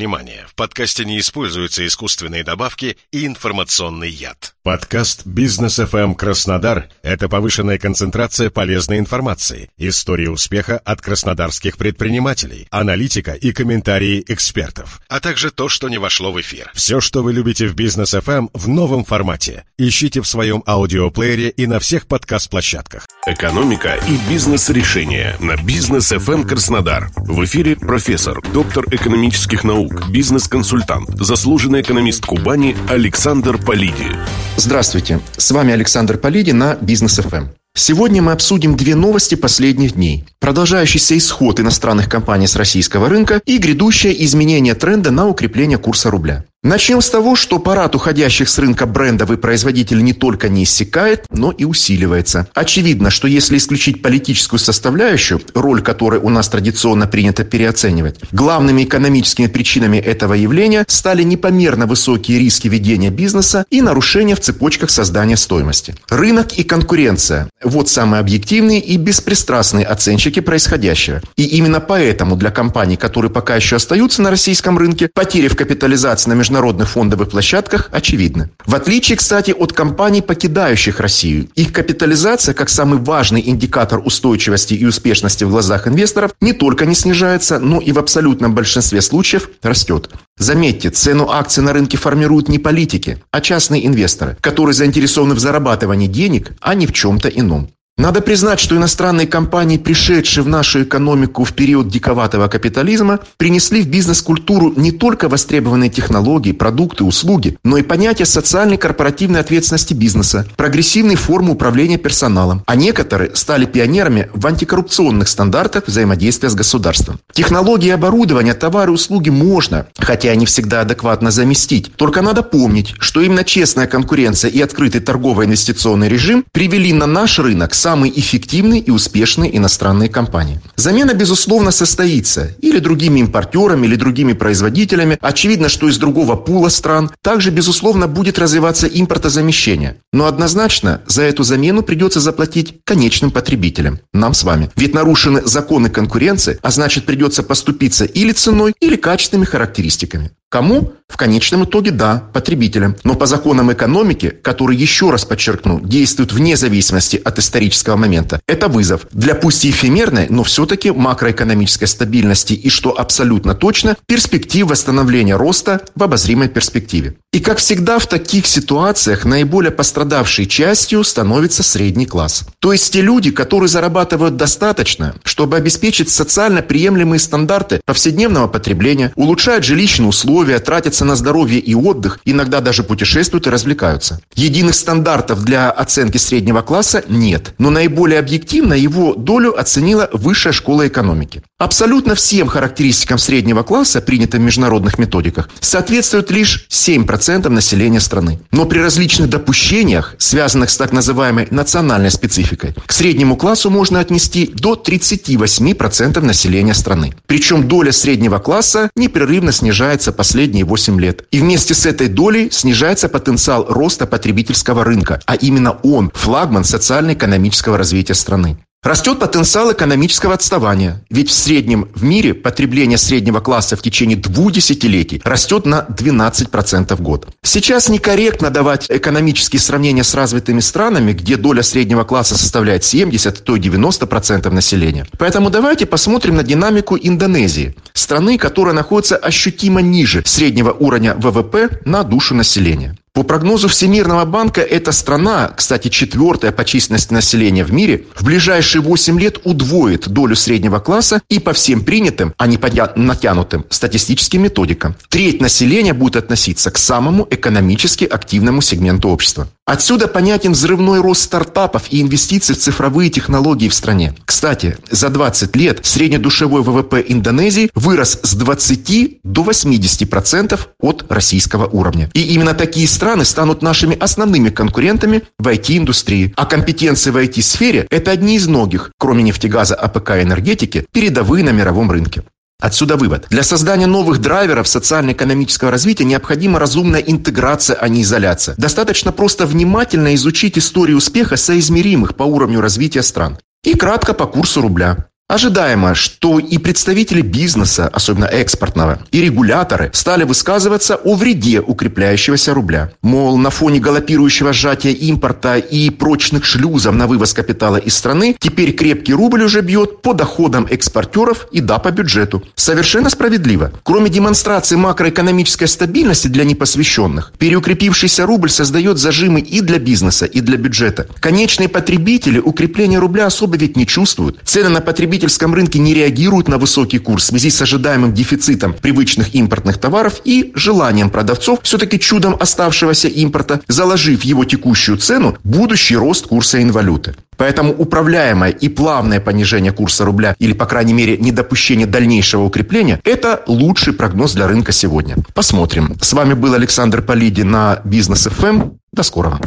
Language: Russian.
внимание, в подкасте не используются искусственные добавки и информационный яд. Подкаст «Бизнес FM Краснодар» — это повышенная концентрация полезной информации, истории успеха от краснодарских предпринимателей, аналитика и комментарии экспертов, а также то, что не вошло в эфир. Все, что вы любите в «Бизнес FM» в новом формате. Ищите в своем аудиоплеере и на всех подкаст-площадках. Экономика и бизнес-решения на «Бизнес FM Краснодар». В эфире профессор, доктор экономических наук, бизнес-консультант, заслуженный экономист Кубани Александр Полиди. Здравствуйте, с вами Александр Полиди на Бизнес ФМ. Сегодня мы обсудим две новости последних дней. Продолжающийся исход иностранных компаний с российского рынка и грядущее изменение тренда на укрепление курса рубля. Начнем с того, что парад уходящих с рынка брендов и производителей не только не иссякает, но и усиливается. Очевидно, что если исключить политическую составляющую, роль которой у нас традиционно принято переоценивать, главными экономическими причинами этого явления стали непомерно высокие риски ведения бизнеса и нарушения в цепочках создания стоимости. Рынок и конкуренция – вот самые объективные и беспристрастные оценщики происходящего. И именно поэтому для компаний, которые пока еще остаются на российском рынке, потери в капитализации на международном международных фондовых площадках очевидны. В отличие, кстати, от компаний, покидающих Россию, их капитализация, как самый важный индикатор устойчивости и успешности в глазах инвесторов, не только не снижается, но и в абсолютном большинстве случаев растет. Заметьте, цену акций на рынке формируют не политики, а частные инвесторы, которые заинтересованы в зарабатывании денег, а не в чем-то ином. Надо признать, что иностранные компании, пришедшие в нашу экономику в период диковатого капитализма, принесли в бизнес-культуру не только востребованные технологии, продукты, услуги, но и понятие социальной корпоративной ответственности бизнеса, прогрессивные формы управления персоналом, а некоторые стали пионерами в антикоррупционных стандартах взаимодействия с государством. Технологии оборудования, товары и услуги можно, хотя не всегда адекватно заместить. Только надо помнить, что именно честная конкуренция и открытый торгово-инвестиционный режим привели на наш рынок самые эффективные и успешные иностранные компании. Замена, безусловно, состоится или другими импортерами, или другими производителями. Очевидно, что из другого пула стран также, безусловно, будет развиваться импортозамещение. Но однозначно за эту замену придется заплатить конечным потребителям, нам с вами. Ведь нарушены законы конкуренции, а значит придется поступиться или ценой, или качественными характеристиками. Кому? В конечном итоге да, потребителям. Но по законам экономики, которые, еще раз подчеркну, действуют вне зависимости от исторического момента, это вызов для пусть и эфемерной, но все-таки макроэкономической стабильности и, что абсолютно точно, перспектив восстановления роста в обозримой перспективе. И как всегда в таких ситуациях наиболее пострадавшей частью становится средний класс. То есть те люди, которые зарабатывают достаточно, чтобы обеспечить социально приемлемые стандарты повседневного потребления, улучшают жилищные условия, тратятся на здоровье и отдых, иногда даже путешествуют и развлекаются. Единых стандартов для оценки среднего класса нет, но наиболее объективно его долю оценила Высшая школа экономики. Абсолютно всем характеристикам среднего класса, принятым в международных методиках, соответствует лишь 7% населения страны. Но при различных допущениях, связанных с так называемой национальной спецификой, к среднему классу можно отнести до 38% населения страны. Причем доля среднего класса непрерывно снижается по последние 8 лет. И вместе с этой долей снижается потенциал роста потребительского рынка, а именно он – флагман социально-экономического развития страны. Растет потенциал экономического отставания, ведь в среднем в мире потребление среднего класса в течение двух десятилетий растет на 12% в год. Сейчас некорректно давать экономические сравнения с развитыми странами, где доля среднего класса составляет 70, то и 90% населения. Поэтому давайте посмотрим на динамику Индонезии, страны, которая находится ощутимо ниже среднего уровня ВВП на душу населения. По прогнозу Всемирного банка, эта страна, кстати, четвертая по численности населения в мире, в ближайшие 8 лет удвоит долю среднего класса и по всем принятым, а не по натянутым статистическим методикам. Треть населения будет относиться к самому экономически активному сегменту общества. Отсюда понятен взрывной рост стартапов и инвестиций в цифровые технологии в стране. Кстати, за 20 лет среднедушевой ВВП Индонезии вырос с 20 до 80% от российского уровня. И именно такие страны станут нашими основными конкурентами в IT-индустрии. А компетенции в IT-сфере – это одни из многих, кроме нефтегаза, АПК и энергетики, передовые на мировом рынке. Отсюда вывод. Для создания новых драйверов социально-экономического развития необходима разумная интеграция, а не изоляция. Достаточно просто внимательно изучить историю успеха соизмеримых по уровню развития стран. И кратко по курсу рубля. Ожидаемо, что и представители бизнеса, особенно экспортного, и регуляторы стали высказываться о вреде укрепляющегося рубля. Мол, на фоне галопирующего сжатия импорта и прочных шлюзов на вывоз капитала из страны, теперь крепкий рубль уже бьет по доходам экспортеров и да, по бюджету. Совершенно справедливо. Кроме демонстрации макроэкономической стабильности для непосвященных, переукрепившийся рубль создает зажимы и для бизнеса, и для бюджета. Конечные потребители укрепления рубля особо ведь не чувствуют. Цены на потребителей потребительском рынке не реагируют на высокий курс в связи с ожидаемым дефицитом привычных импортных товаров и желанием продавцов все-таки чудом оставшегося импорта, заложив его текущую цену, будущий рост курса инвалюты. Поэтому управляемое и плавное понижение курса рубля или, по крайней мере, недопущение дальнейшего укрепления – это лучший прогноз для рынка сегодня. Посмотрим. С вами был Александр Полиди на Бизнес ФМ. До скорого.